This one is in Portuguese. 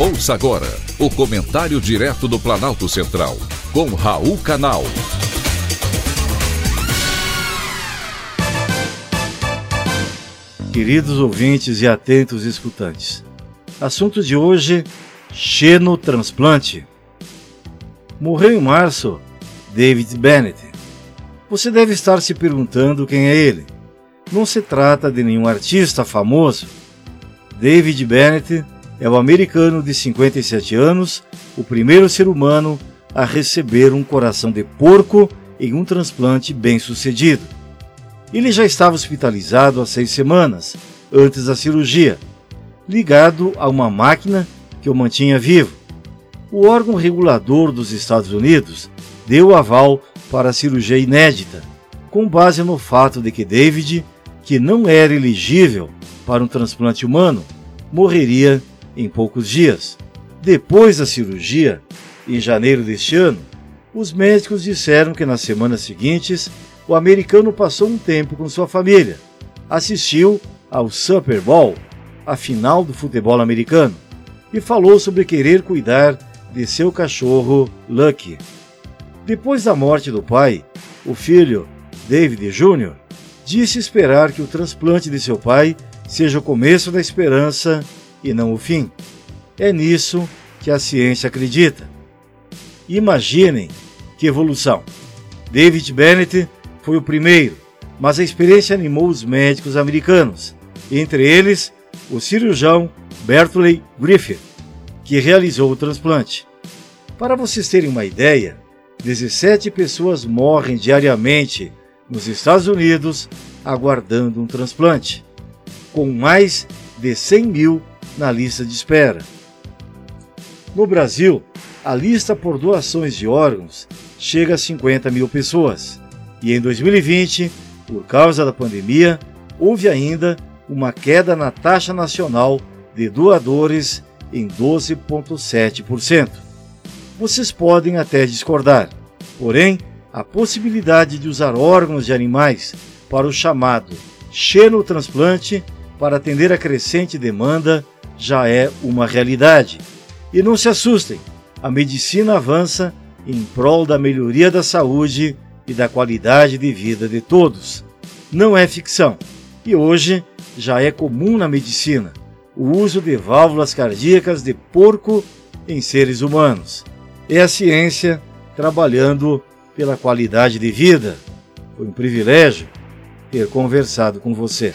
Ouça agora o comentário direto do Planalto Central, com Raul Canal. Queridos ouvintes e atentos escutantes, assunto de hoje: xenotransplante. Morreu em março David Bennett. Você deve estar se perguntando quem é ele. Não se trata de nenhum artista famoso. David Bennett é o americano de 57 anos, o primeiro ser humano a receber um coração de porco em um transplante bem sucedido. Ele já estava hospitalizado há seis semanas, antes da cirurgia, ligado a uma máquina que o mantinha vivo. O órgão regulador dos Estados Unidos deu aval para a cirurgia inédita, com base no fato de que David, que não era elegível para um transplante humano, morreria em poucos dias. Depois da cirurgia, em janeiro deste ano, os médicos disseram que nas semanas seguintes o americano passou um tempo com sua família, assistiu ao Super Bowl, a final do futebol americano, e falou sobre querer cuidar de seu cachorro Lucky. Depois da morte do pai, o filho, David Jr., disse esperar que o transplante de seu pai seja o começo da esperança e não o fim. É nisso que a ciência acredita. Imaginem que evolução! David Bennett foi o primeiro, mas a experiência animou os médicos americanos, entre eles o cirurgião Bertley Griffith, que realizou o transplante. Para vocês terem uma ideia, 17 pessoas morrem diariamente nos Estados Unidos aguardando um transplante, com mais de 100 mil na lista de espera. No Brasil, a lista por doações de órgãos chega a 50 mil pessoas. E em 2020, por causa da pandemia, houve ainda uma queda na taxa nacional de doadores em 12,7%. Vocês podem até discordar, porém, a possibilidade de usar órgãos de animais para o chamado xenotransplante para atender a crescente demanda já é uma realidade. E não se assustem, a medicina avança em prol da melhoria da saúde e da qualidade de vida de todos. Não é ficção. E hoje já é comum na medicina o uso de válvulas cardíacas de porco em seres humanos. É a ciência trabalhando pela qualidade de vida. Foi um privilégio ter conversado com você.